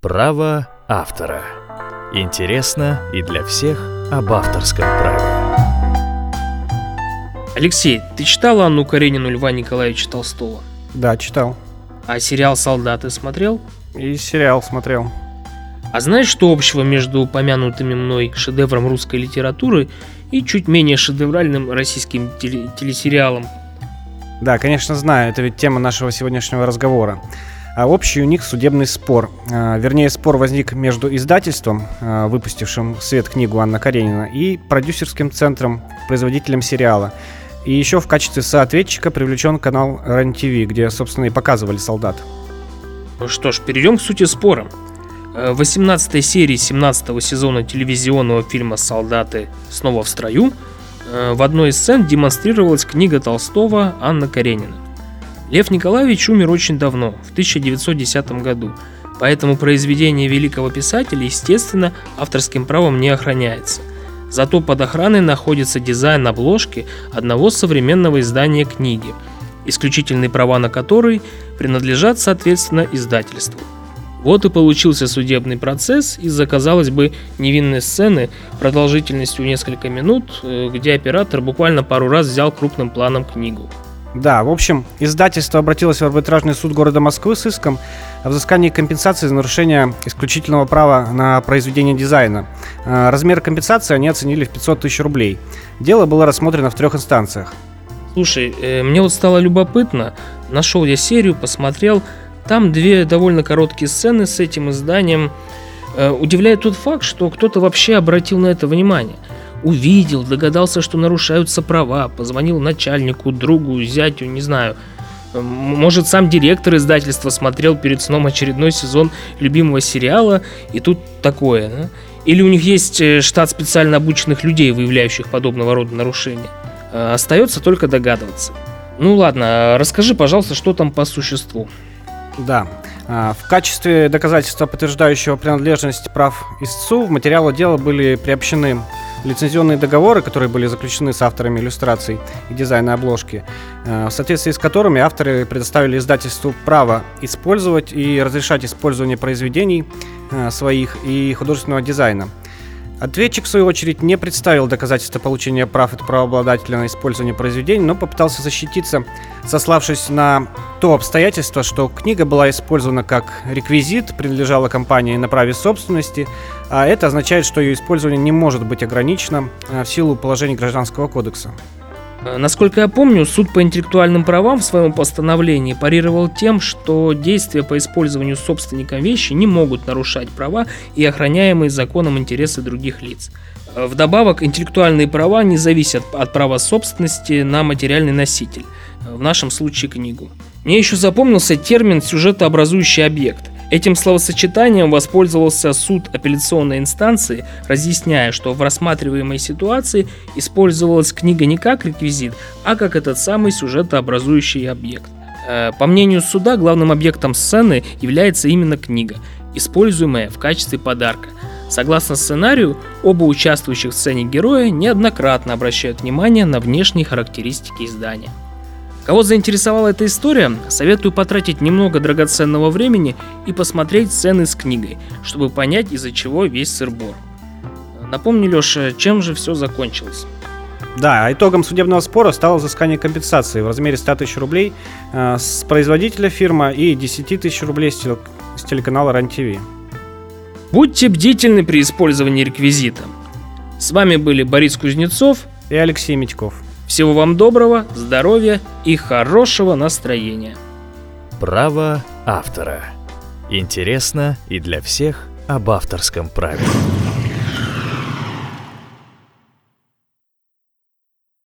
Право автора. Интересно и для всех об авторском праве. Алексей, ты читал Анну Каренину Льва Николаевича Толстого? Да, читал. А сериал «Солдаты» смотрел? И сериал смотрел. А знаешь, что общего между упомянутыми мной шедевром русской литературы и чуть менее шедевральным российским теле- телесериалом? Да, конечно, знаю, это ведь тема нашего сегодняшнего разговора. А общий у них судебный спор. А, Вернее, спор возник между издательством, а, выпустившим в свет книгу Анна Каренина, и продюсерским центром, производителем сериала. И еще в качестве соответчика привлечен канал РЕН-ТВ, где, собственно, и показывали солдат. Ну что ж, перейдем к сути спора. Э, В 18 серии 17 сезона телевизионного фильма «Солдаты снова в строю» э, в одной из сцен демонстрировалась книга Толстого Анна Каренина. Лев Николаевич умер очень давно, в 1910 году, поэтому произведение великого писателя, естественно, авторским правом не охраняется. Зато под охраной находится дизайн обложки одного современного издания книги, исключительные права на который принадлежат, соответственно, издательству. Вот и получился судебный процесс из-за, казалось бы, невинной сцены продолжительностью несколько минут, э, где оператор буквально пару раз взял крупным планом книгу. Да, в общем, издательство обратилось в арбитражный суд города Москвы с иском о взыскании компенсации за нарушение исключительного права на произведение дизайна. А, Размер компенсации они оценили в 500 тысяч рублей. Дело было рассмотрено в трех инстанциях. Слушай, э, мне вот стало любопытно, нашел я серию, посмотрел, там две довольно короткие сцены с этим изданием. Э, Удивляет тот факт, что кто-то вообще обратил на это внимание. Увидел, догадался, что нарушаются права, позвонил начальнику, другу, зятю, не знаю. Может, сам директор издательства смотрел перед сном очередной сезон любимого сериала, и тут такое, да? Или у них есть э, штат специально обученных людей, выявляющих подобного рода нарушения. Э, Остается только догадываться. Ну ладно, расскажи, пожалуйста, что там по существу. Да. А, В качестве доказательства, подтверждающего принадлежность прав истцу, в материалы дела были приобщены лицензионные договоры, которые были заключены с авторами иллюстраций и дизайна обложки, э, в соответствии с которыми авторы предоставили издательству право использовать и разрешать использование произведений э, своих и художественного дизайна. Ответчик, в свою очередь, не представил доказательства получения прав от правообладателя на использование произведений, но попытался защититься, сославшись на то обстоятельство, что книга была использована как реквизит, принадлежала компании на праве собственности, а это означает, что ее использование не может быть ограничено э, в силу положений Гражданского кодекса. Э, Насколько я помню, суд по интеллектуальным правам в своем постановлении парировал тем, что действия по использованию собственником вещи не могут нарушать права и охраняемые законом интересы других лиц. Э, Вдобавок, интеллектуальные права не зависят от права собственности на материальный носитель, э, в нашем случае книгу. Мне еще запомнился термин «сюжетообразующий объект». Этим словосочетанием воспользовался суд апелляционной инстанции, разъясняя, что в рассматриваемой ситуации использовалась книга не как реквизит, а как этот самый сюжетообразующий объект. Э, По мнению суда, главным объектом сцены является именно книга, используемая в качестве подарка. Согласно сценарию, оба участвующих в сцене героя неоднократно обращают внимание на внешние характеристики издания. Кого заинтересовала эта история, советую потратить немного драгоценного времени и посмотреть сцены с книгой, чтобы понять, из-за чего весь сыр-бор. Напомню, Леша, чем же все закончилось? Да, итогом судебного спора стало взыскание компенсации в размере 100 тысяч рублей э, с производителя фирмы и 10 тысяч рублей с, теле- с телеканала РЕН-ТВ. Будьте бдительны при использовании реквизита. С вами были Борис Кузнецов. И Алексей Митьков. Всего вам доброго, здоровья и хорошего настроения. Право автора. Интересно и для всех об авторском праве.